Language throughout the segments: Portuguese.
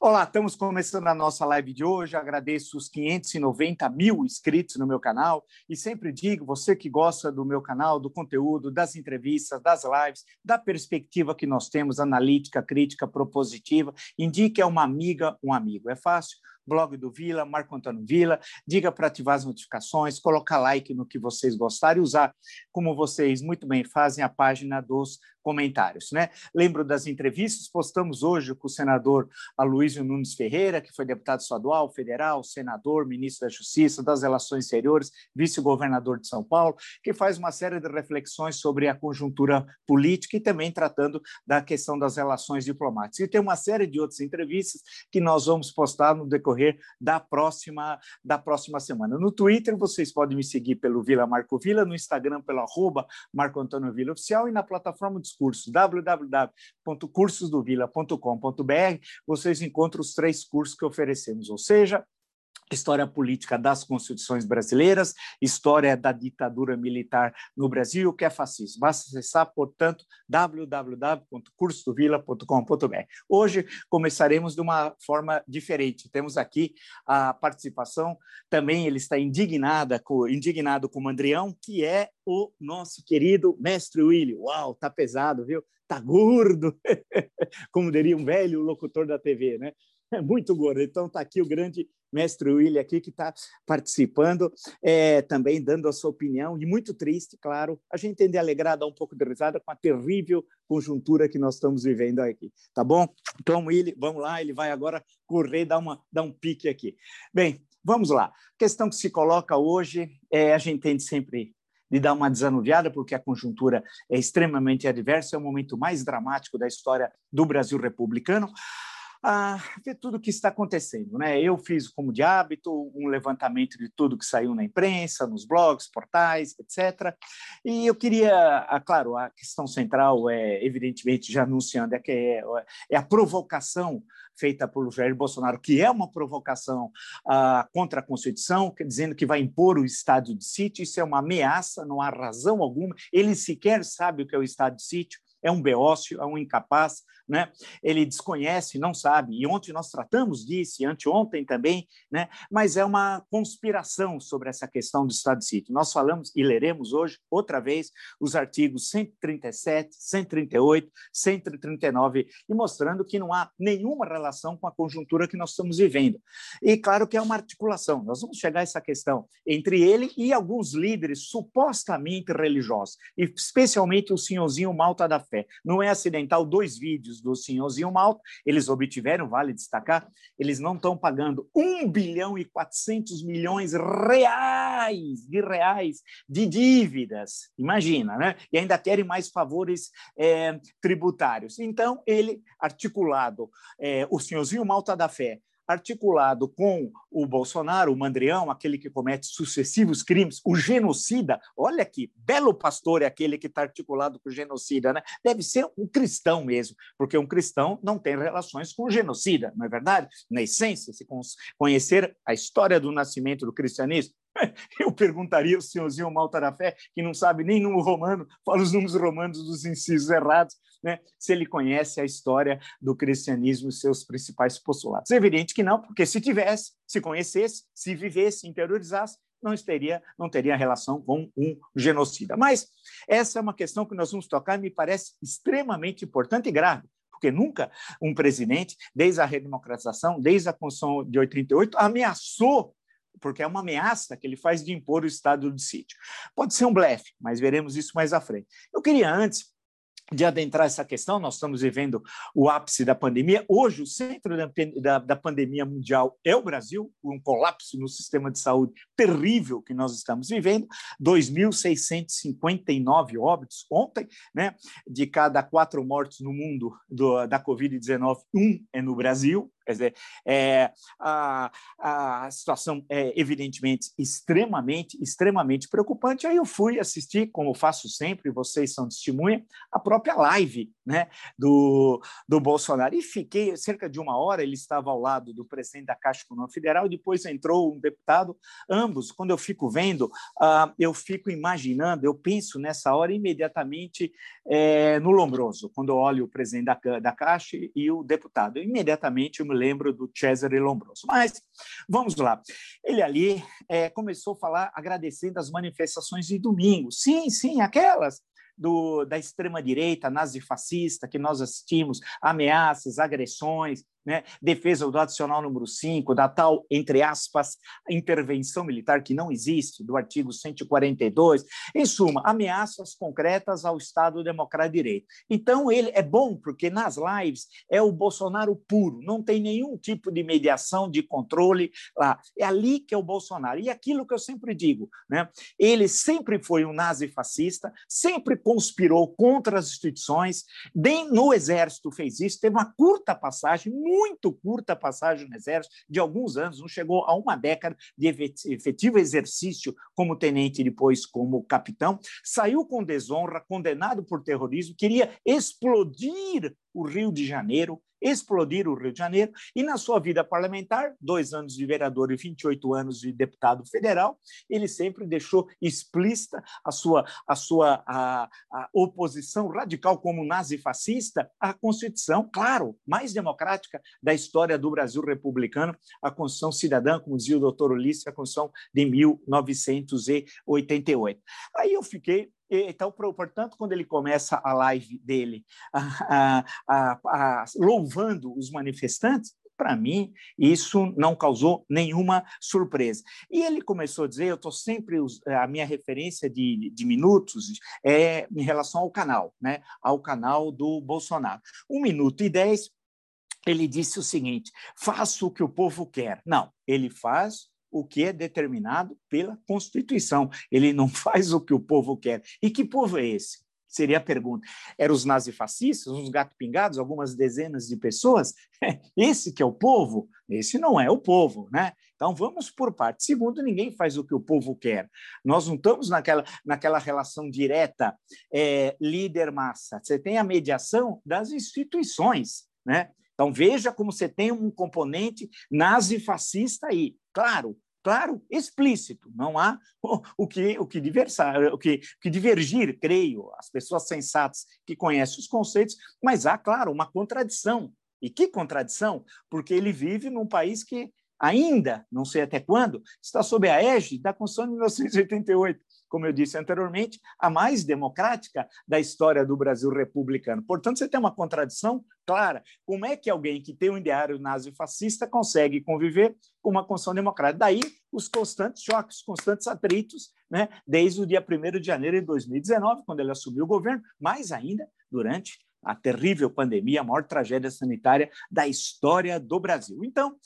Olá, estamos começando a nossa live de hoje. Agradeço os 590 mil inscritos no meu canal e sempre digo, você que gosta do meu canal, do conteúdo, das entrevistas, das lives, da perspectiva que nós temos, analítica, crítica, propositiva, indique a uma amiga, um amigo. É fácil? Blog do Vila, Marco Antônio Vila, diga para ativar as notificações, colocar like no que vocês gostarem usar, como vocês muito bem fazem, a página dos comentários. Né? Lembro das entrevistas, postamos hoje com o senador Aloysio Nunes Ferreira, que foi deputado estadual, federal, senador, ministro da Justiça, das Relações Exteriores, vice-governador de São Paulo, que faz uma série de reflexões sobre a conjuntura política e também tratando da questão das relações diplomáticas. E tem uma série de outras entrevistas que nós vamos postar no decorrer da próxima, da próxima semana. No Twitter, vocês podem me seguir pelo Vila Marco Vila, no Instagram pelo arroba Marco Antônio Vila Oficial e na plataforma de cursos, www.cursosdovila.com.br, vocês encontram os três cursos que oferecemos, ou seja, História política das constituições brasileiras, história da ditadura militar no Brasil o que é fascismo. Basta acessar, portanto, www.cursodovila.com.br. Hoje começaremos de uma forma diferente. Temos aqui a participação, também ele está indignada, indignado com o Andrião, que é o nosso querido mestre Willy. Uau, tá pesado, viu? Tá gordo, como diria um velho locutor da TV, né? É muito gordo. Então está aqui o grande mestre William aqui que está participando, é, também dando a sua opinião, e muito triste, claro, a gente tem de alegrar, dar um pouco de risada com a terrível conjuntura que nós estamos vivendo aqui, tá bom? Então, William, vamos lá, ele vai agora correr, dar, uma, dar um pique aqui. Bem, vamos lá. A questão que se coloca hoje é a gente tem sempre de dar uma desanuviada, porque a conjuntura é extremamente adversa, é o momento mais dramático da história do Brasil republicano a ver tudo o que está acontecendo. Né? Eu fiz, como de hábito, um levantamento de tudo que saiu na imprensa, nos blogs, portais, etc. E eu queria, claro, a questão central é, evidentemente, já anunciando, é que é, é a provocação feita por Jair Bolsonaro, que é uma provocação ah, contra a Constituição, dizendo que vai impor o estado de sítio. Isso é uma ameaça, não há razão alguma. Ele sequer sabe o que é o estado de sítio é um beócio, é um incapaz, né? ele desconhece, não sabe. E ontem nós tratamos disso, e anteontem também, né? mas é uma conspiração sobre essa questão do Estado de sítio. Nós falamos e leremos hoje, outra vez, os artigos 137, 138, 139, e mostrando que não há nenhuma relação com a conjuntura que nós estamos vivendo. E claro que é uma articulação, nós vamos chegar a essa questão entre ele e alguns líderes supostamente religiosos, especialmente o senhorzinho Malta da Fé. Não é acidental dois vídeos do senhorzinho Malta, eles obtiveram, vale destacar, eles não estão pagando 1 bilhão e 400 milhões reais de reais de dívidas, imagina, né? E ainda querem mais favores é, tributários. Então, ele, articulado, é, o senhorzinho Malta da Fé, articulado com o Bolsonaro, o Mandrião, aquele que comete sucessivos crimes, o genocida. Olha que belo pastor é aquele que está articulado com o genocida, né? Deve ser um cristão mesmo, porque um cristão não tem relações com o genocida, não é verdade? Na essência, se conhecer a história do nascimento do cristianismo, Eu perguntaria ao senhorzinho Malta da Fé, que não sabe nem número romano, fala os números romanos dos incisos errados, né? se ele conhece a história do cristianismo e seus principais postulados. É evidente que não, porque se tivesse, se conhecesse, se vivesse, interiorizasse, não teria, não teria relação com um genocida. Mas essa é uma questão que nós vamos tocar e me parece extremamente importante e grave, porque nunca um presidente, desde a redemocratização, desde a Constituição de 88, ameaçou porque é uma ameaça que ele faz de impor o estado de sítio. Pode ser um blefe, mas veremos isso mais à frente. Eu queria antes de adentrar essa questão, nós estamos vivendo o ápice da pandemia. Hoje, o centro da, da, da, pandemia mundial é o Brasil, um colapso no sistema de saúde terrível que nós estamos vivendo. 2.659 óbitos ontem, né? De cada quatro mortes no mundo do, da Covid-19, um é no Brasil. Quer dizer, é, a, a situação é evidentemente extremamente, extremamente preocupante. Aí eu fui assistir, como faço sempre, vocês são testemunha, a própria live né, do, do Bolsonaro. E fiquei cerca de uma hora, ele estava ao lado do presidente da Caixa Econômica Federal, depois entrou um deputado. Ambos, quando eu fico vendo, uh, eu fico imaginando, eu penso nessa hora imediatamente é, no Lombroso, quando eu olho o presidente da, da Caixa e o deputado. Imediatamente eu me lembro do Cesare Lombroso. Mas vamos lá. Ele ali é, começou a falar agradecendo as manifestações de domingo. Sim, sim, aquelas do, da extrema-direita nazifascista que nós assistimos, ameaças, agressões, né? defesa do adicional número 5, da tal, entre aspas, intervenção militar que não existe, do artigo 142, em suma, ameaças concretas ao Estado Democrático de Direito. Então, ele é bom, porque nas lives é o Bolsonaro puro, não tem nenhum tipo de mediação, de controle lá. É ali que é o Bolsonaro. E aquilo que eu sempre digo, né? ele sempre foi um nazifascista, sempre conspirou contra as instituições, no Exército fez isso, teve uma curta passagem, muito curta passagem no Exército, de alguns anos, não chegou a uma década de efetivo exercício como tenente e depois como capitão, saiu com desonra, condenado por terrorismo, queria explodir o Rio de Janeiro, explodir o Rio de Janeiro, e na sua vida parlamentar, dois anos de vereador e 28 anos de deputado federal, ele sempre deixou explícita a sua, a sua a, a oposição radical como nazifascista à Constituição, claro, mais democrática da história do Brasil republicano, a Constituição Cidadã, como dizia o doutor Ulisses, a Constituição de 1988. Aí eu fiquei então, portanto, quando ele começa a live dele a, a, a, louvando os manifestantes, para mim, isso não causou nenhuma surpresa. E ele começou a dizer: eu estou sempre. A minha referência de, de minutos é em relação ao canal, né? ao canal do Bolsonaro. Um minuto e dez, ele disse o seguinte: faço o que o povo quer. Não, ele faz o que é determinado pela Constituição. Ele não faz o que o povo quer. E que povo é esse? Seria a pergunta. Eram os nazifascistas, os gato-pingados, algumas dezenas de pessoas? Esse que é o povo? Esse não é o povo, né? Então vamos por parte. Segundo, ninguém faz o que o povo quer. Nós não estamos naquela, naquela relação direta é, líder-massa. Você tem a mediação das instituições, né? Então veja como você tem um componente nazifascista aí claro, claro, explícito. Não há o que, o que, diversar, o que, o que divergir, creio, as pessoas sensatas que conhecem os conceitos, mas há, claro, uma contradição. E que contradição? Porque ele vive num país que ainda, não sei até quando, está sob a égide da Constituição de 1988 como eu disse anteriormente, a mais democrática da história do Brasil republicano. Portanto, você tem uma contradição clara. Como é que alguém que tem um ideário nazi-fascista consegue conviver com uma Constituição democrática? Daí os constantes choques, constantes atritos, né? desde o dia 1 de janeiro de 2019, quando ele assumiu o governo, mais ainda durante a terrível pandemia, a maior tragédia sanitária da história do Brasil. Então,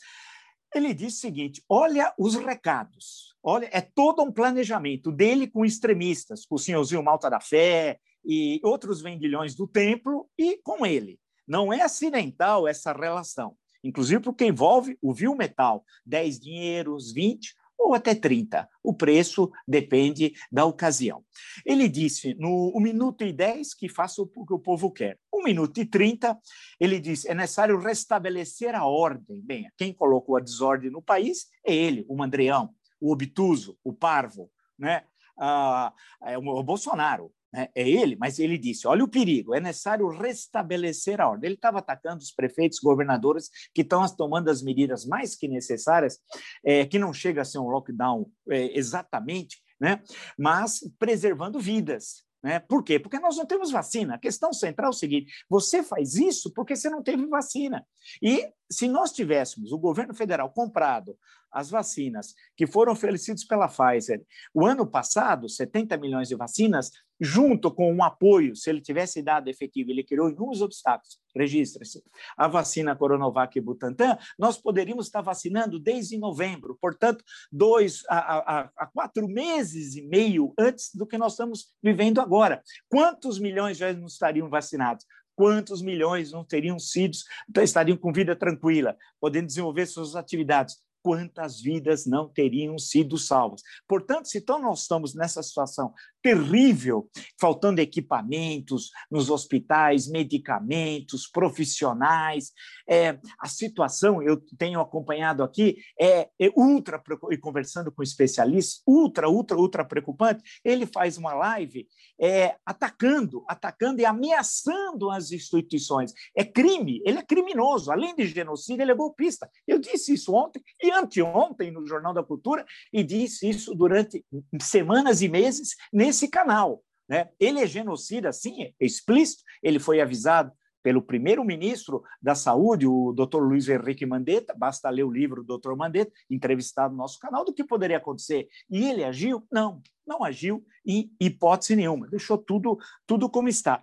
ele diz o seguinte: olha os recados, olha, é todo um planejamento dele com extremistas, com o senhorzinho Malta da Fé e outros vendilhões do templo e com ele. Não é acidental essa relação, inclusive porque envolve o vil metal, 10 dinheiros, 20, ou até 30. O preço depende da ocasião. Ele disse no 1 minuto e 10 que faça o que o povo quer. 1 minuto e 30, ele disse é necessário restabelecer a ordem. Bem, quem colocou a desordem no país é ele, o Mandreão, o obtuso, o parvo, né? Ah, é o Bolsonaro né? é ele, mas ele disse: olha o perigo, é necessário restabelecer a ordem. Ele estava atacando os prefeitos, governadores que estão tomando as medidas mais que necessárias, é, que não chega a ser um lockdown é, exatamente, né? mas preservando vidas. Né? Por quê? Porque nós não temos vacina. A questão central é o seguinte: você faz isso porque você não teve vacina. E se nós tivéssemos o governo federal comprado as vacinas que foram oferecidas pela Pfizer o ano passado, 70 milhões de vacinas, junto com um apoio, se ele tivesse dado efetivo, ele criou inúmeros obstáculos, registra-se, a vacina Coronavac e Butantan, nós poderíamos estar vacinando desde novembro, portanto, dois a, a, a quatro meses e meio antes do que nós estamos vivendo agora. Quantos milhões já não estariam vacinados? quantos milhões não teriam sido, estariam com vida tranquila, podendo desenvolver suas atividades. Quantas vidas não teriam sido salvas. Portanto, se então nós estamos nessa situação terrível, faltando equipamentos nos hospitais, medicamentos, profissionais, é, a situação, eu tenho acompanhado aqui, é, é ultra, e conversando com especialistas, ultra, ultra, ultra preocupante. Ele faz uma live é, atacando, atacando e ameaçando as instituições. É crime, ele é criminoso, além de genocídio, ele é golpista. Eu disse isso ontem e anteontem no Jornal da Cultura e disse isso durante semanas e meses nesse canal. Né? Ele é genocida, sim, é explícito. Ele foi avisado pelo primeiro-ministro da Saúde, o Dr. Luiz Henrique Mandetta, basta ler o livro do Dr. Mandetta, entrevistado no nosso canal, do que poderia acontecer. E ele agiu? Não, não agiu em hipótese nenhuma, deixou tudo, tudo como está.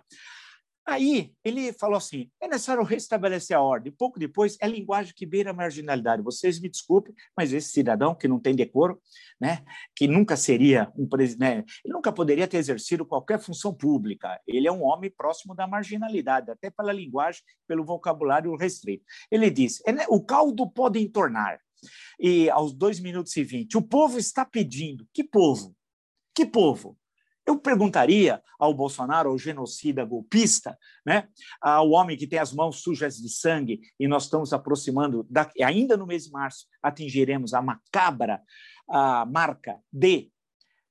Aí ele falou assim: é necessário restabelecer a ordem. Pouco depois, é linguagem que beira a marginalidade. Vocês me desculpem, mas esse cidadão que não tem decoro, né, que nunca seria um presidente, né, ele nunca poderia ter exercido qualquer função pública. Ele é um homem próximo da marginalidade, até pela linguagem, pelo vocabulário restrito. Ele disse: é, o caldo pode entornar. E aos dois minutos e vinte, o povo está pedindo. Que povo? Que povo? Eu perguntaria ao Bolsonaro, ao genocida golpista, né, ao homem que tem as mãos sujas de sangue, e nós estamos aproximando, da, ainda no mês de março, atingiremos a macabra a marca de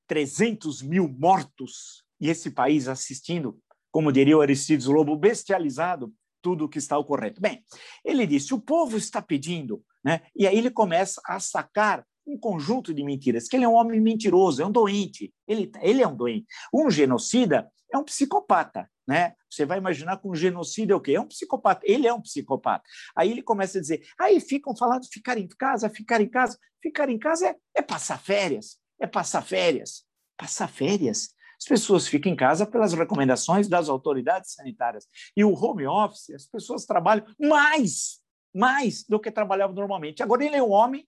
300 mil mortos, e esse país assistindo, como diria o Aristides Lobo, bestializado, tudo o que está ocorrendo. Bem, ele disse: o povo está pedindo, né? e aí ele começa a sacar um conjunto de mentiras, que ele é um homem mentiroso, é um doente, ele, ele é um doente. Um genocida é um psicopata, né? Você vai imaginar que um genocida é o quê? É um psicopata, ele é um psicopata. Aí ele começa a dizer, aí ficam falando ficar em casa, ficar em casa, ficar em casa é, é passar férias, é passar férias, passar férias. As pessoas ficam em casa pelas recomendações das autoridades sanitárias. E o home office, as pessoas trabalham mais, mais do que trabalhavam normalmente. Agora ele é um homem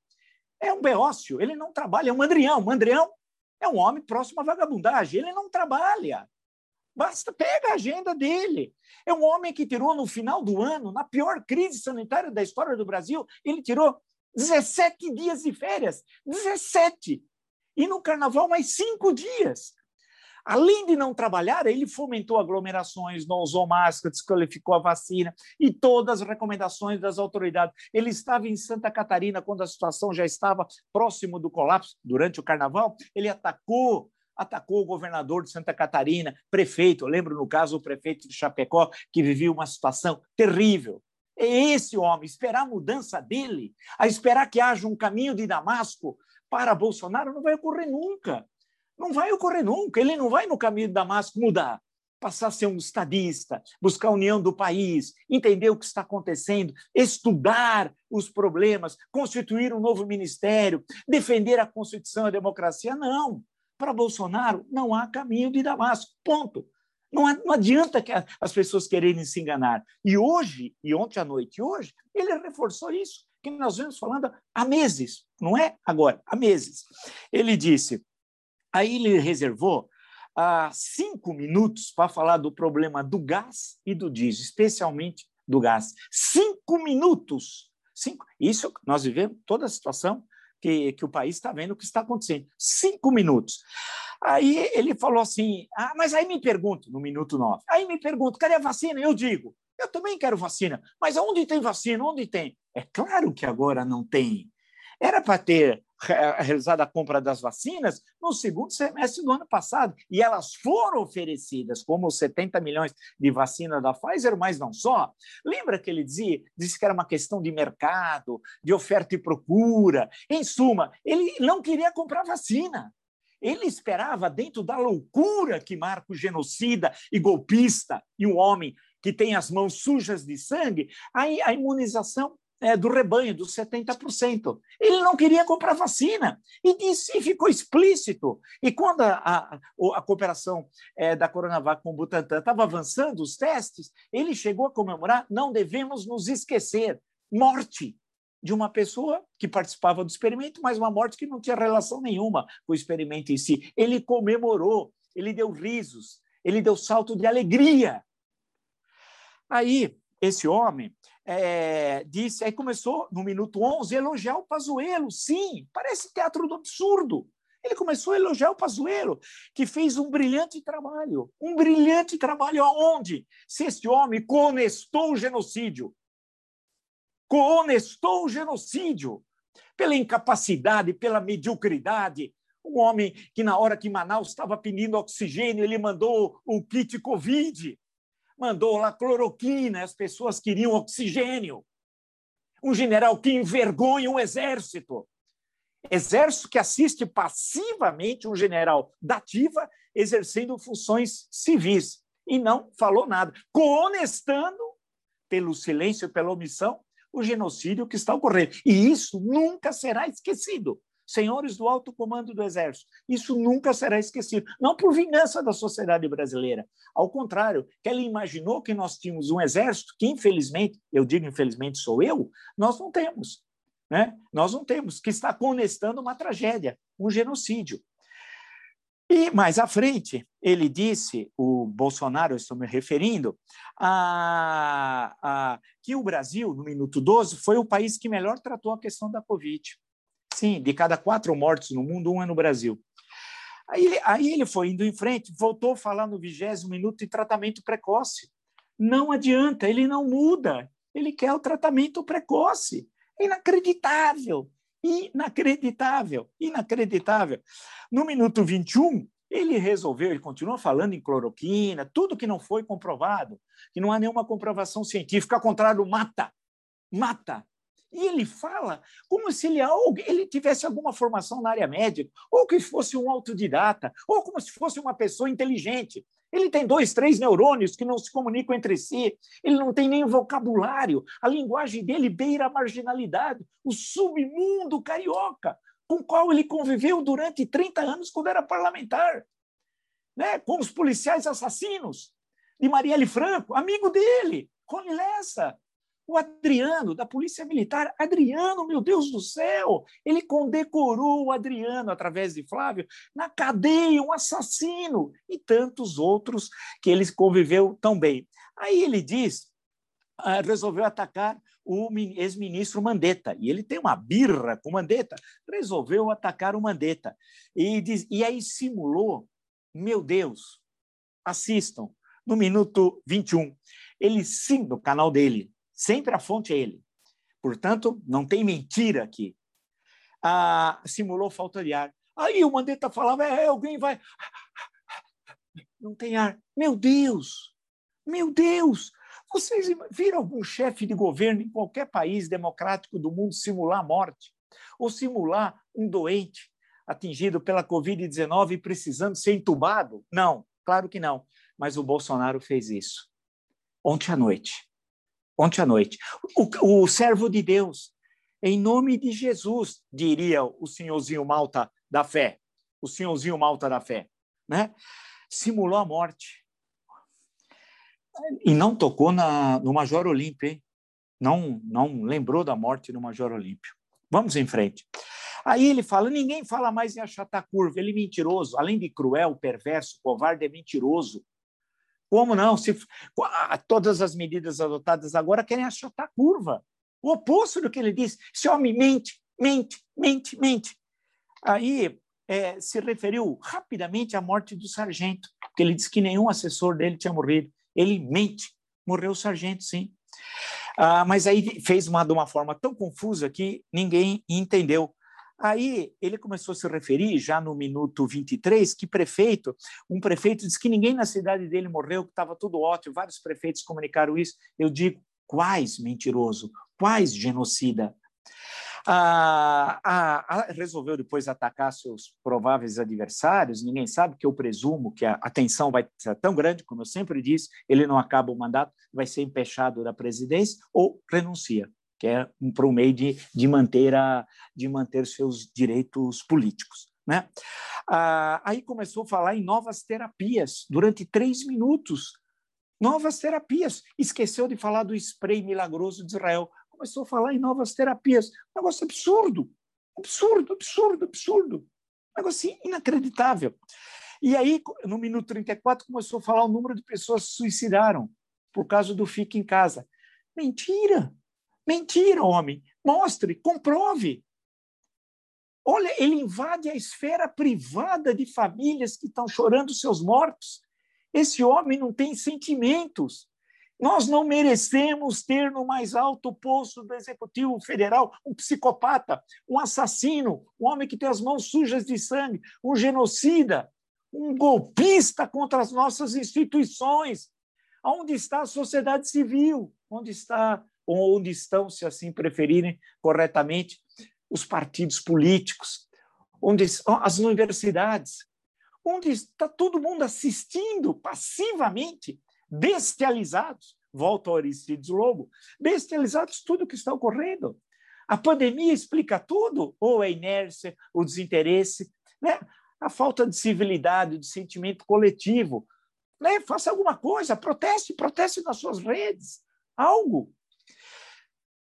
é um beócio, ele não trabalha, é um mandrião. Mandrião é um homem próximo à vagabundagem, ele não trabalha. Basta, pega a agenda dele. É um homem que tirou no final do ano, na pior crise sanitária da história do Brasil, ele tirou 17 dias de férias. 17! E no carnaval, mais cinco dias. Além de não trabalhar, ele fomentou aglomerações, não usou máscara, desqualificou a vacina e todas as recomendações das autoridades. Ele estava em Santa Catarina quando a situação já estava próximo do colapso durante o carnaval. Ele atacou atacou o governador de Santa Catarina, prefeito, eu lembro no caso o prefeito de Chapecó, que vivia uma situação terrível. É esse homem, esperar a mudança dele, a esperar que haja um caminho de Damasco para Bolsonaro, não vai ocorrer nunca. Não vai ocorrer nunca. Ele não vai no caminho de Damasco mudar, passar a ser um estadista, buscar a união do país, entender o que está acontecendo, estudar os problemas, constituir um novo ministério, defender a Constituição e a democracia. Não. Para Bolsonaro, não há caminho de Damasco. Ponto. Não, adianta que as pessoas quererem se enganar. E hoje, e ontem à noite e hoje, ele reforçou isso, que nós vemos falando há meses, não é agora, há meses. Ele disse: Aí ele reservou ah, cinco minutos para falar do problema do gás e do diesel, especialmente do gás. Cinco minutos! Cinco. Isso nós vivemos toda a situação que, que o país está vendo o que está acontecendo. Cinco minutos. Aí ele falou assim: ah, mas aí me pergunto, no minuto nove, aí me pergunto, cadê a vacina? Eu digo, eu também quero vacina, mas onde tem vacina? Onde tem? É claro que agora não tem. Era para ter realizada a compra das vacinas no segundo semestre do ano passado, e elas foram oferecidas, como os 70 milhões de vacina da Pfizer, mas não só. Lembra que ele dizia, disse que era uma questão de mercado, de oferta e procura. Em suma, ele não queria comprar vacina. Ele esperava, dentro da loucura que marca o genocida e golpista e um homem que tem as mãos sujas de sangue, a imunização é, do rebanho, dos 70%. Ele não queria comprar vacina e disse, e ficou explícito. E quando a, a, a cooperação é, da Coronavac com o Butantan estava avançando os testes, ele chegou a comemorar: não devemos nos esquecer morte de uma pessoa que participava do experimento, mas uma morte que não tinha relação nenhuma com o experimento em si. Ele comemorou, ele deu risos, ele deu salto de alegria. Aí esse homem é, disse, aí começou no minuto 11 a elogiar o Pazuello. Sim, parece teatro do absurdo. Ele começou a elogiar o Pazuello, que fez um brilhante trabalho. Um brilhante trabalho aonde? Se este homem conestou o genocídio. Conestou o genocídio pela incapacidade, pela mediocridade. Um homem que, na hora que Manaus estava pedindo oxigênio, ele mandou o kit Covid mandou lá cloroquina, as pessoas queriam oxigênio. Um general que envergonha o exército. Exército que assiste passivamente um general da ativa exercendo funções civis e não falou nada, coonestando pelo silêncio e pela omissão o genocídio que está ocorrendo. E isso nunca será esquecido senhores do alto comando do Exército. Isso nunca será esquecido. Não por vingança da sociedade brasileira. Ao contrário, que ela imaginou que nós tínhamos um exército que, infelizmente, eu digo infelizmente sou eu, nós não temos. Né? Nós não temos, que está conestando uma tragédia, um genocídio. E mais à frente, ele disse, o Bolsonaro, eu estou me referindo, a, a, que o Brasil, no minuto 12, foi o país que melhor tratou a questão da Covid. Sim, de cada quatro mortes no mundo, um é no Brasil. Aí aí ele foi indo em frente, voltou a falar no vigésimo minuto de tratamento precoce. Não adianta, ele não muda. Ele quer o tratamento precoce. Inacreditável, inacreditável, inacreditável. No minuto 21, ele resolveu, ele continua falando em cloroquina, tudo que não foi comprovado, que não há nenhuma comprovação científica, ao contrário, mata, mata, e ele fala como se ele, ele tivesse alguma formação na área médica, ou que fosse um autodidata, ou como se fosse uma pessoa inteligente. Ele tem dois, três neurônios que não se comunicam entre si, ele não tem nem vocabulário, a linguagem dele beira a marginalidade, o submundo carioca, com o qual ele conviveu durante 30 anos quando era parlamentar, né? com os policiais assassinos de Marielle Franco, amigo dele, Rony Lessa, o Adriano, da Polícia Militar, Adriano, meu Deus do céu, ele condecorou o Adriano, através de Flávio, na cadeia, um assassino, e tantos outros que ele conviveu tão bem. Aí ele diz, ah, resolveu atacar o ex-ministro Mandetta, e ele tem uma birra com Mandetta, resolveu atacar o Mandetta. E, diz, e aí simulou, meu Deus, assistam, no minuto 21, ele sim, no canal dele, Sempre a fonte é ele. Portanto, não tem mentira aqui. Ah, simulou falta de ar. Aí o Mandetta falava, é, alguém vai... Não tem ar. Meu Deus! Meu Deus! Vocês viram algum chefe de governo em qualquer país democrático do mundo simular a morte? Ou simular um doente atingido pela Covid-19 e precisando ser entubado? Não, claro que não. Mas o Bolsonaro fez isso. Ontem à noite ontem à noite. O, o servo de Deus, em nome de Jesus, diria o senhorzinho Malta da fé, o senhorzinho Malta da fé, né? simulou a morte. E não tocou na, no Major Olímpio, hein? Não, não lembrou da morte do Major Olímpio. Vamos em frente. Aí ele fala: ninguém fala mais em achatar curva, ele é mentiroso, além de cruel, perverso, covarde, é mentiroso. Como não? Se todas as medidas adotadas agora querem achatar a curva. O oposto do que ele disse. Esse homem mente, mente, mente, mente. Aí é, se referiu rapidamente à morte do sargento, porque ele disse que nenhum assessor dele tinha morrido. Ele mente. Morreu o sargento, sim. Ah, mas aí fez uma, de uma forma tão confusa que ninguém entendeu. Aí ele começou a se referir, já no minuto 23, que prefeito, um prefeito disse que ninguém na cidade dele morreu, que estava tudo ótimo, vários prefeitos comunicaram isso. Eu digo, quais mentiroso, quais genocida? Ah, ah, ah, resolveu depois atacar seus prováveis adversários. Ninguém sabe, que eu presumo que a, a tensão vai ser tão grande, como eu sempre disse, ele não acaba o mandato, vai ser empechado da presidência ou renuncia que é para o meio de, de, manter a, de manter seus direitos políticos. Né? Ah, aí começou a falar em novas terapias durante três minutos. Novas terapias. Esqueceu de falar do spray milagroso de Israel. Começou a falar em novas terapias. Um negócio absurdo. Absurdo, absurdo, absurdo. Um negócio assim, inacreditável. E aí, no minuto 34, começou a falar o número de pessoas que se suicidaram por causa do fique em casa. Mentira! Mentira, homem! Mostre, comprove. Olha, ele invade a esfera privada de famílias que estão chorando seus mortos. Esse homem não tem sentimentos. Nós não merecemos ter no mais alto posto do Executivo Federal um psicopata, um assassino, um homem que tem as mãos sujas de sangue, um genocida, um golpista contra as nossas instituições. Onde está a sociedade civil? Onde está onde estão, se assim preferirem corretamente, os partidos políticos? Onde as universidades? Onde está todo mundo assistindo passivamente bestializados, volto ao Aristides Lobo, bestializados tudo o que está ocorrendo. A pandemia explica tudo, ou a inércia, o desinteresse, né? a falta de civilidade, de sentimento coletivo. Né? Faça alguma coisa, proteste, proteste nas suas redes, algo.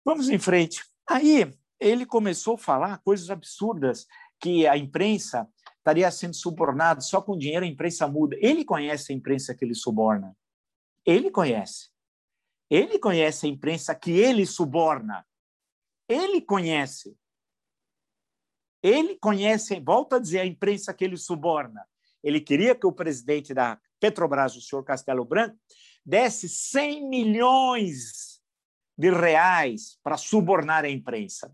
Vamos em frente. Aí ele começou a falar coisas absurdas, que a imprensa estaria sendo subornada, só com dinheiro a imprensa muda. Ele conhece a imprensa que ele suborna. Ele conhece. Ele conhece a imprensa que ele suborna. Ele conhece. Ele conhece, volta a dizer, a imprensa que ele suborna. Ele queria que o presidente da Petrobras, o senhor Castelo Branco, desse 100 milhões de reais para subornar a imprensa.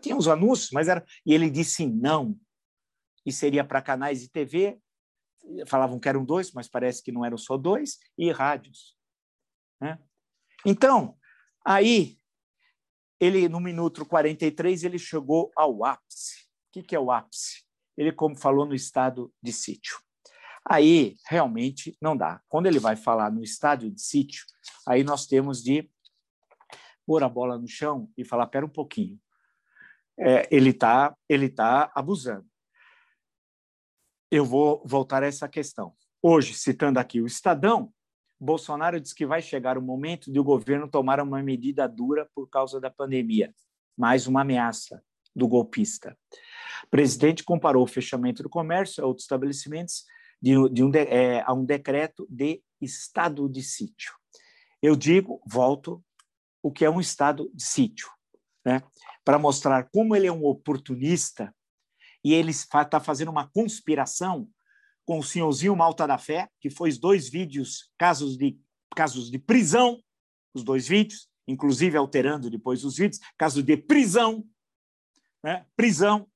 Tinha os anúncios, mas era. E ele disse não. E seria para canais de TV, falavam que eram dois, mas parece que não eram só dois, e rádios. Né? Então, aí, ele no minuto 43, ele chegou ao ápice. O que, que é o ápice? Ele, como falou, no estado de sítio. Aí, realmente, não dá. Quando ele vai falar no estádio de sítio, aí nós temos de pôr a bola no chão e falar, pera um pouquinho. É, ele está ele tá abusando eu vou voltar a essa questão. Hoje, citando aqui o Estadão, Bolsonaro diz que vai chegar o momento de o governo tomar uma medida dura por causa da pandemia, mais uma ameaça do golpista. O presidente comparou o fechamento do comércio a outros estabelecimentos de, de um de, é, a um decreto de estado de sítio. Eu digo, volto, o que é um estado de sítio, né? para mostrar como ele é um oportunista e ele está fazendo uma conspiração com o senhorzinho Malta da Fé, que fez dois vídeos, casos de, casos de prisão, os dois vídeos, inclusive alterando depois os vídeos, caso de prisão, né? prisão,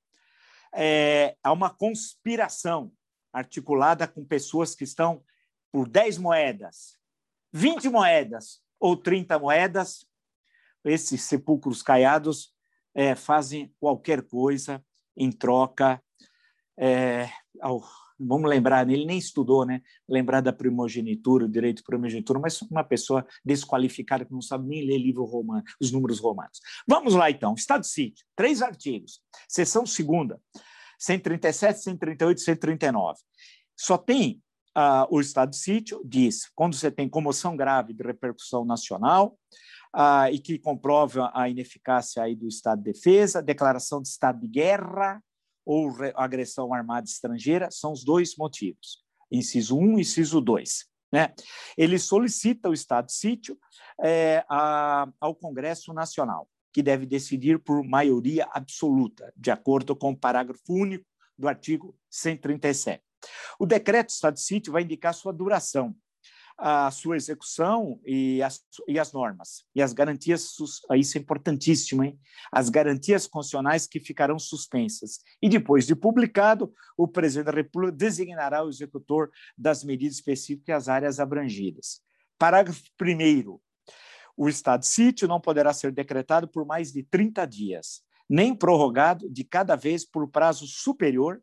é, há uma conspiração articulada com pessoas que estão por 10 moedas, 20 moedas ou 30 moedas, esses sepulcros caiados é, fazem qualquer coisa em troca é, ao, vamos lembrar, ele nem estudou, né? Lembrar da primogenitura, o direito de primogenitura, mas uma pessoa desqualificada que não sabe nem ler livro romano, os números romanos. Vamos lá, então. Estado de sítio, três artigos. Seção segunda, 137, 138, 139. Só tem uh, o estado de sítio, diz, quando você tem comoção grave de repercussão nacional, ah, e que comprova a ineficácia aí do Estado de Defesa, declaração de estado de guerra ou agressão armada estrangeira, são os dois motivos, inciso 1 e inciso 2. Né? Ele solicita o Estado de sítio é, a, ao Congresso Nacional, que deve decidir por maioria absoluta, de acordo com o parágrafo único do artigo 137. O decreto de Estado de sítio vai indicar sua duração, a sua execução e as, e as normas. E as garantias, isso é importantíssimo, hein? As garantias constitucionais que ficarão suspensas. E depois de publicado, o presidente da República designará o executor das medidas específicas as áreas abrangidas. Parágrafo 1. O estado de sítio não poderá ser decretado por mais de 30 dias, nem prorrogado de cada vez por prazo superior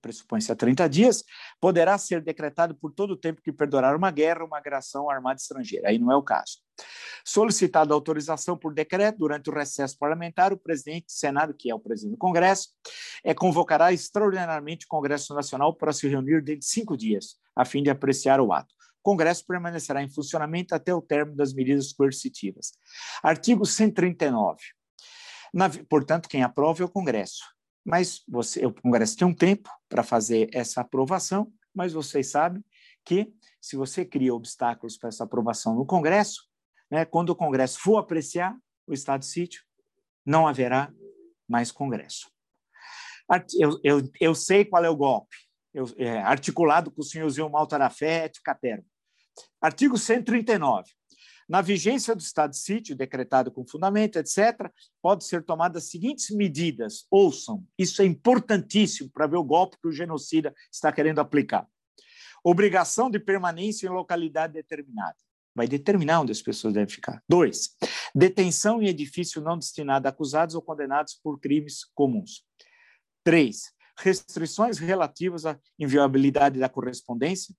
pressupõe-se a 30 dias, poderá ser decretado por todo o tempo que perdurar uma guerra uma agressão armada estrangeira. Aí não é o caso. Solicitada autorização por decreto durante o recesso parlamentar, o presidente do Senado, que é o presidente do Congresso, é, convocará extraordinariamente o Congresso Nacional para se reunir dentro de cinco dias, a fim de apreciar o ato. O Congresso permanecerá em funcionamento até o término das medidas coercitivas. Artigo 139. Na, portanto, quem aprova é o Congresso mas você, o Congresso tem um tempo para fazer essa aprovação, mas vocês sabem que se você cria obstáculos para essa aprovação no Congresso, né, quando o Congresso for apreciar o estado de sítio, não haverá mais Congresso. Eu, eu, eu sei qual é o golpe, eu, é, articulado com o senhorzinho Maltarafé de Catermo. Artigo 139. Na vigência do estado de sítio, decretado com fundamento, etc., pode ser tomadas as seguintes medidas. Ouçam, isso é importantíssimo para ver o golpe que o genocida está querendo aplicar. Obrigação de permanência em localidade determinada. Vai determinar onde as pessoas devem ficar. Dois, detenção em edifício não destinado a acusados ou condenados por crimes comuns. Três, restrições relativas à inviolabilidade da correspondência,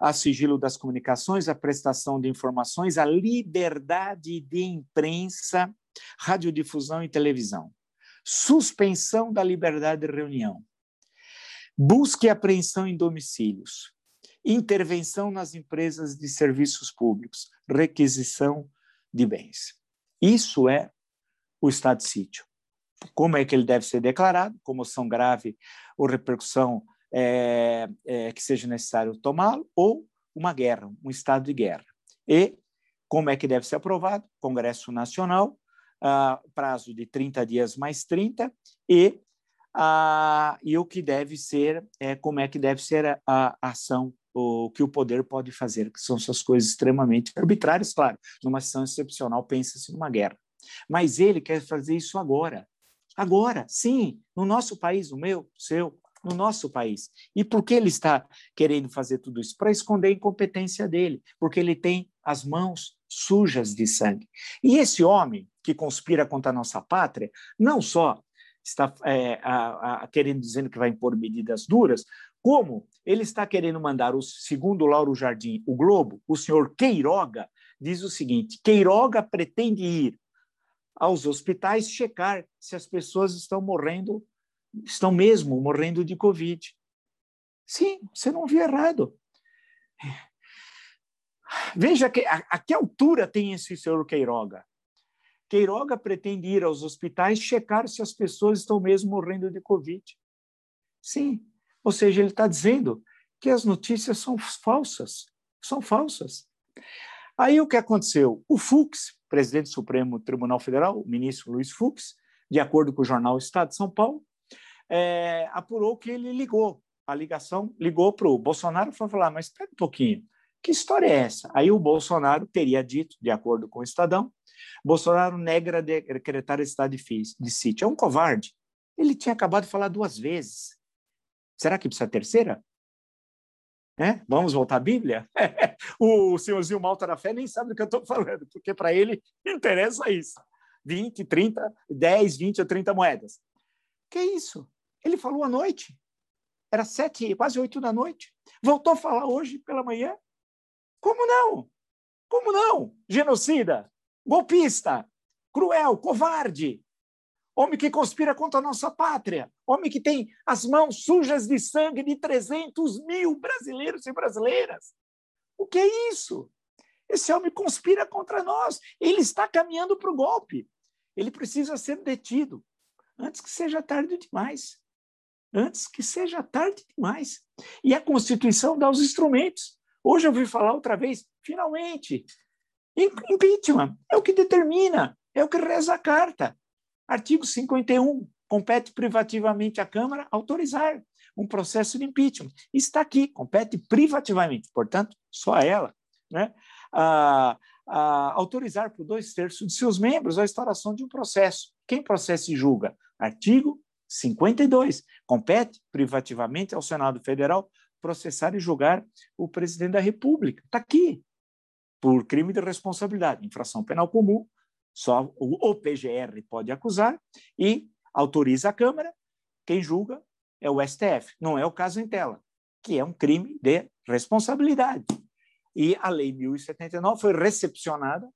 a sigilo das comunicações, a prestação de informações, a liberdade de imprensa, radiodifusão e televisão. Suspensão da liberdade de reunião. Busca e apreensão em domicílios intervenção nas empresas de serviços públicos, requisição de bens. Isso é o estado de sítio. Como é que ele deve ser declarado? Comoção grave ou repercussão é, é, que seja necessário tomá-lo, ou uma guerra, um estado de guerra. E como é que deve ser aprovado? Congresso Nacional, ah, prazo de 30 dias mais 30, e, ah, e o que deve ser, é, como é que deve ser a, a ação o que o poder pode fazer, que são essas coisas extremamente arbitrárias, claro. Numa situação excepcional, pensa-se numa guerra. Mas ele quer fazer isso agora. Agora, sim, no nosso país, o meu, seu, no nosso país. E por que ele está querendo fazer tudo isso? Para esconder a incompetência dele, porque ele tem as mãos sujas de sangue. E esse homem que conspira contra a nossa pátria, não só está é, a, a, querendo dizendo que vai impor medidas duras, como ele está querendo mandar, o segundo Lauro Jardim, o Globo, o senhor Queiroga, diz o seguinte: Queiroga pretende ir aos hospitais checar se as pessoas estão morrendo, estão mesmo morrendo de Covid. Sim, você não viu errado. Veja que, a, a que altura tem esse senhor Queiroga. Queiroga pretende ir aos hospitais checar se as pessoas estão mesmo morrendo de Covid. Sim, ou seja, ele está dizendo que as notícias são falsas, são falsas. Aí o que aconteceu? O Fux, presidente do Supremo Tribunal Federal, o ministro Luiz Fux, de acordo com o jornal Estado de São Paulo, é, apurou que ele ligou. A ligação ligou para o Bolsonaro e falou: mas espera um pouquinho, que história é essa? Aí o Bolsonaro teria dito, de acordo com o Estadão, Bolsonaro nega decretar estado de, de sítio. É um covarde. Ele tinha acabado de falar duas vezes. Será que precisa terceira? É? Vamos voltar à Bíblia? o senhorzinho Malta da Fé nem sabe do que eu estou falando, porque para ele interessa isso. 20, 30, 10, 20 ou 30 moedas. Que isso? Ele falou à noite. Era sete, quase oito da noite. Voltou a falar hoje pela manhã. Como não? Como não? Genocida, golpista, cruel, covarde homem que conspira contra a nossa pátria, homem que tem as mãos sujas de sangue de 300 mil brasileiros e brasileiras. O que é isso? Esse homem conspira contra nós. Ele está caminhando para o golpe. Ele precisa ser detido antes que seja tarde demais. Antes que seja tarde demais. E a Constituição dá os instrumentos. Hoje eu ouvi falar outra vez, finalmente, impeachment é o que determina, é o que reza a carta. Artigo 51. Compete privativamente à Câmara autorizar um processo de impeachment. Está aqui, compete privativamente, portanto, só ela, né? a autorizar por dois terços de seus membros a instauração de um processo. Quem processa e julga? Artigo 52. Compete privativamente ao Senado Federal processar e julgar o presidente da República. Está aqui, por crime de responsabilidade, infração penal comum, só o PGR pode acusar e autoriza a Câmara. Quem julga é o STF. Não é o caso em tela, que é um crime de responsabilidade. E a Lei 1079 foi recepcionada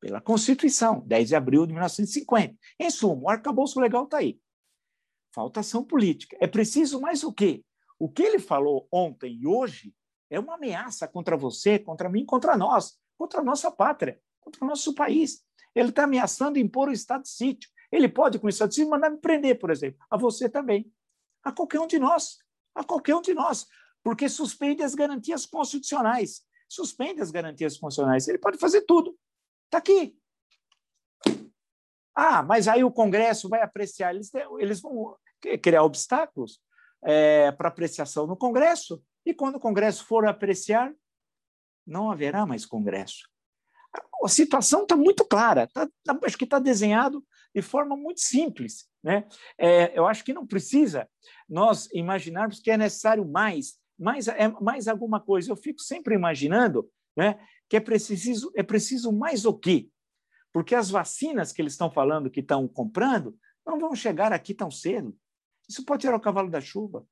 pela Constituição, 10 de abril de 1950. Em suma, o arcabouço legal está aí. Falta ação política. É preciso mais o quê? O que ele falou ontem e hoje é uma ameaça contra você, contra mim, contra nós, contra a nossa pátria, contra o nosso país. Ele está ameaçando impor o estado de sítio. Ele pode, com o estado de sítio, mandar me prender, por exemplo. A você também. A qualquer um de nós. A qualquer um de nós. Porque suspende as garantias constitucionais. Suspende as garantias constitucionais. Ele pode fazer tudo. Está aqui. Ah, mas aí o Congresso vai apreciar. Eles, eles vão criar obstáculos é, para apreciação no Congresso. E quando o Congresso for apreciar, não haverá mais Congresso. A situação está muito clara, tá, tá, acho que está desenhado de forma muito simples. Né? É, eu acho que não precisa nós imaginarmos que é necessário mais, mais, é, mais alguma coisa. Eu fico sempre imaginando né, que é preciso, é preciso mais o quê? Porque as vacinas que eles estão falando que estão comprando não vão chegar aqui tão cedo. Isso pode tirar o cavalo da chuva.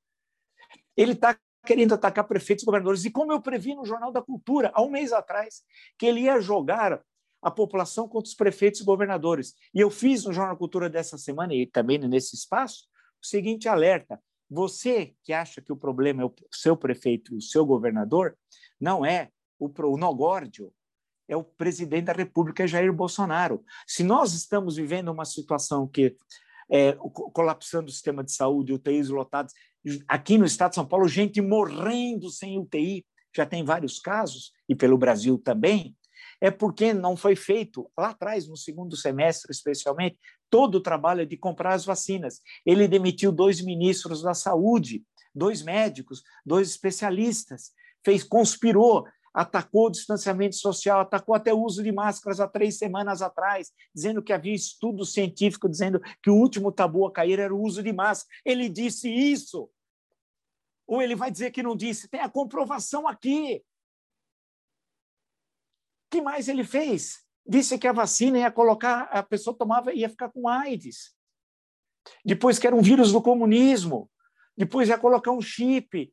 Ele está querendo atacar prefeitos e governadores. E como eu previ no Jornal da Cultura, há um mês atrás, que ele ia jogar a população contra os prefeitos e governadores. E eu fiz no Jornal da Cultura dessa semana, e também nesse espaço, o seguinte alerta. Você que acha que o problema é o seu prefeito e o seu governador, não é o, o Nogórdio, é o presidente da República, Jair Bolsonaro. Se nós estamos vivendo uma situação que é, colapsando o sistema de saúde, UTIs lotados, aqui no estado de São Paulo, gente morrendo sem UTI, já tem vários casos, e pelo Brasil também, é porque não foi feito, lá atrás, no segundo semestre especialmente, todo o trabalho de comprar as vacinas. Ele demitiu dois ministros da saúde, dois médicos, dois especialistas, fez conspirou atacou o distanciamento social, atacou até o uso de máscaras há três semanas atrás, dizendo que havia estudo científico dizendo que o último tabu a cair era o uso de máscara. Ele disse isso. Ou ele vai dizer que não disse? Tem a comprovação aqui. O que mais ele fez? Disse que a vacina ia colocar, a pessoa tomava e ia ficar com AIDS. Depois que era um vírus do comunismo. Depois ia colocar um chip.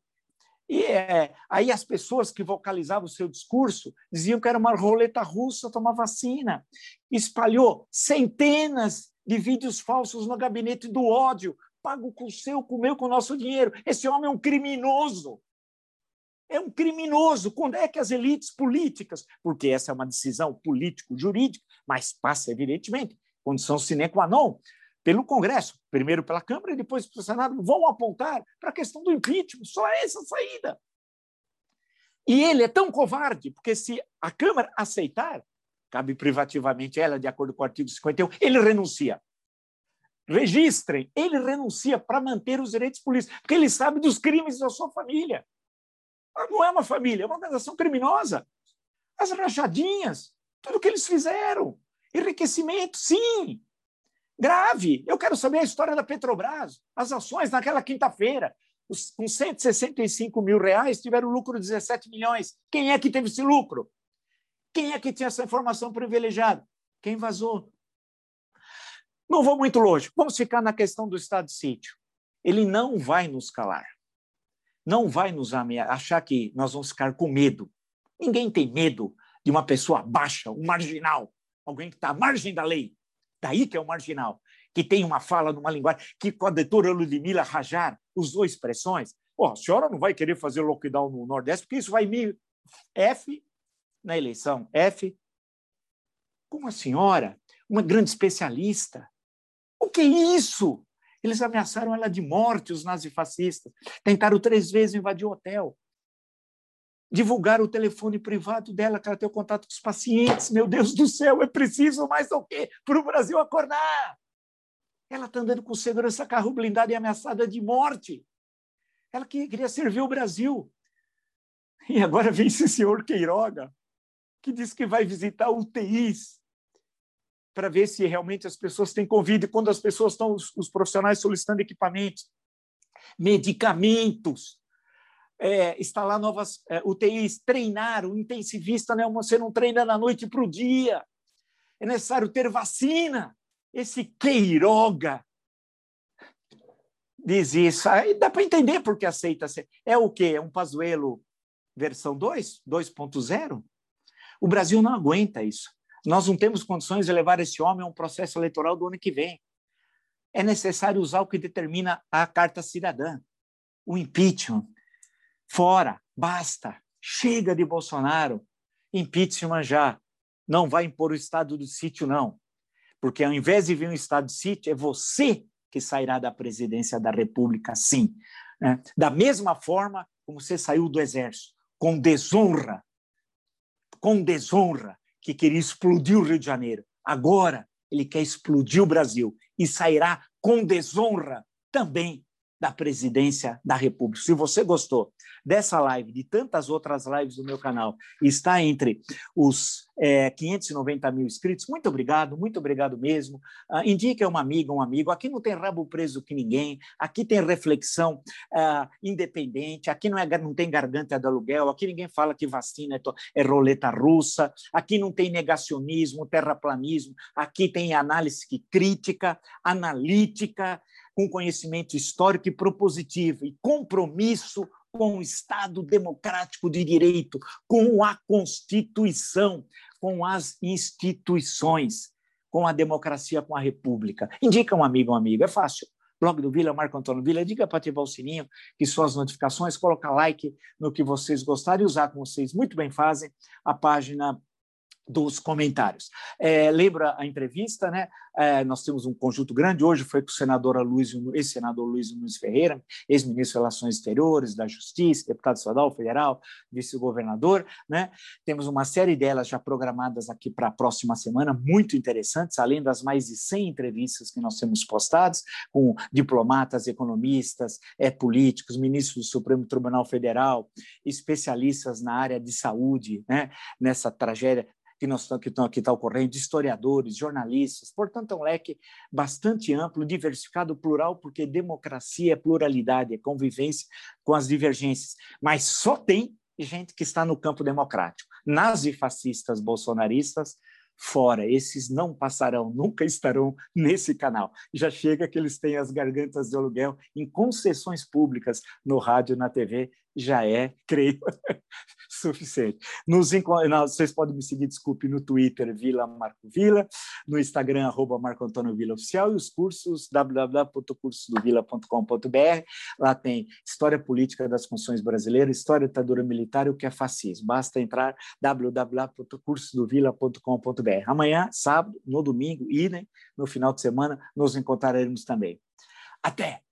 E é, aí as pessoas que vocalizavam o seu discurso diziam que era uma roleta russa tomar vacina. Espalhou centenas de vídeos falsos no gabinete do ódio, pago com o seu, com o meu, com o nosso dinheiro. Esse homem é um criminoso. É um criminoso. Quando é que as elites políticas, porque essa é uma decisão político-jurídica, mas passa, evidentemente, condição sine qua non, pelo Congresso, primeiro pela Câmara e depois pelo Senado, vão apontar para a questão do impeachment. Só essa saída. E ele é tão covarde, porque se a Câmara aceitar, cabe privativamente ela, de acordo com o artigo 51, ele renuncia. Registrem, ele renuncia para manter os direitos políticos, porque ele sabe dos crimes da sua família. Não é uma família, é uma organização criminosa. As rachadinhas, tudo que eles fizeram. Enriquecimento, sim, grave. Eu quero saber a história da Petrobras, as ações naquela quinta-feira. Com 165 mil reais, tiveram lucro de 17 milhões. Quem é que teve esse lucro? Quem é que tinha essa informação privilegiada? Quem vazou? Não vou muito longe. Vamos ficar na questão do estado de sítio. Ele não vai nos calar. Não vai nos achar que nós vamos ficar com medo. Ninguém tem medo de uma pessoa baixa, um marginal, alguém que está à margem da lei. Daí que é o marginal, que tem uma fala numa linguagem que com a doutora Ludmila Rajar usou expressões. Oh, a senhora não vai querer fazer lockdown no Nordeste, porque isso vai me. F na eleição. F. Como a senhora, uma grande especialista. O que é isso? Eles ameaçaram ela de morte, os nazifascistas. Tentaram três vezes invadir o hotel divulgar o telefone privado dela, que ela tem o contato com os pacientes. Meu Deus do céu, é preciso mais do que para o Brasil acordar. Ela está andando com segurança, carro blindado e ameaçada de morte. Ela queria servir o Brasil. E agora vem esse senhor Queiroga, que diz que vai visitar UTIs para ver se realmente as pessoas têm Covid, quando as pessoas estão, os profissionais solicitando equipamentos, medicamentos, é, instalar novas é, UTIs, treinar, o intensivista, né? você não treina da noite para o dia. É necessário ter vacina. Esse Queiroga diz isso. Aí dá para entender porque aceita. É o quê? É um Pazuelo versão 2, 2.0? O Brasil não aguenta isso. Nós não temos condições de levar esse homem a um processo eleitoral do ano que vem. É necessário usar o que determina a Carta Cidadã, o impeachment, Fora, basta, chega de Bolsonaro, impeachment já. Não vai impor o estado do sítio, não. Porque ao invés de vir um estado de sítio, é você que sairá da presidência da República, sim. Né? Da mesma forma como você saiu do exército, com desonra. Com desonra. que queria explodir o Rio de Janeiro. Agora ele quer explodir o Brasil e sairá com desonra também da presidência da República. Se você gostou dessa live, de tantas outras lives do meu canal, está entre os é, 590 mil inscritos, muito obrigado, muito obrigado mesmo. Uh, indique uma amiga, um amigo. Aqui não tem rabo preso que ninguém, aqui tem reflexão uh, independente, aqui não, é, não tem garganta de aluguel, aqui ninguém fala que vacina é, é roleta russa, aqui não tem negacionismo, terraplanismo, aqui tem análise crítica, analítica, com conhecimento histórico e propositivo e compromisso com o Estado democrático de direito, com a Constituição, com as instituições, com a democracia, com a República. Indica um amigo, um amigo, é fácil. Blog do Vila, Marco Antônio Vila, diga para ativar o sininho, que suas notificações, colocar like no que vocês gostarem e usar como vocês muito bem fazem a página dos comentários. É, lembra a entrevista, né? É, nós temos um conjunto grande. Hoje foi com o senador Luiz, ex-senador Luiz Nunes Ferreira, ex-ministro de Relações Exteriores, da Justiça, deputado estadual, federal, vice-governador. Né? Temos uma série delas já programadas aqui para a próxima semana, muito interessantes, além das mais de 100 entrevistas que nós temos postadas, com diplomatas, economistas, é, políticos, ministros do Supremo Tribunal Federal, especialistas na área de saúde, né? nessa tragédia que que estão aqui está ocorrendo, historiadores, jornalistas, portanto é um leque bastante amplo, diversificado, plural, porque democracia é pluralidade, é convivência com as divergências, mas só tem gente que está no campo democrático. Nazifascistas bolsonaristas fora. Esses não passarão, nunca estarão nesse canal. Já chega que eles têm as gargantas de aluguel em concessões públicas no rádio, na TV, já é, creio, suficiente. Nos, vocês podem me seguir, desculpe, no Twitter, Vila Marco Vila, no Instagram, arroba Marco Antônio Vila Oficial, e os cursos www.cursodovila.com.br. Lá tem História Política das Funções Brasileiras, História da Ditadura Militar e o que é fascismo. Basta entrar www.cursodovila.com.br. Amanhã, sábado, no domingo, e no final de semana, nos encontraremos também. Até!